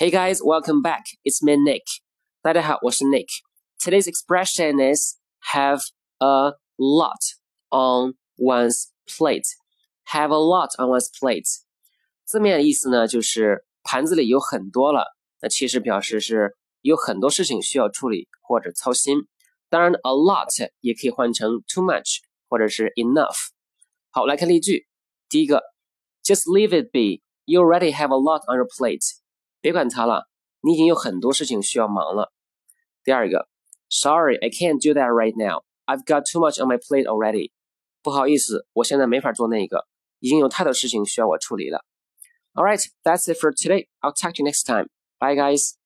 Hey guys, welcome back. It's me Nick. 大家好，我是 Nick. Today's expression is have a lot on one's plate. Have a lot on one's plate. 字面的意思呢，就是盘子里有很多了。那其实表示是有很多事情需要处理或者操心。当然，a lot 也可以换成 too much 或者是 enough。好，来看例句。第一个，Just leave it be. You already have a lot on your plate. 别管他了，你已经有很多事情需要忙了。第二个，Sorry, I can't do that right now. I've got too much on my plate already. 不好意思，我现在没法做那个，已经有太多事情需要我处理了。All right, that's it for today. I'll talk to you next time. Bye, guys.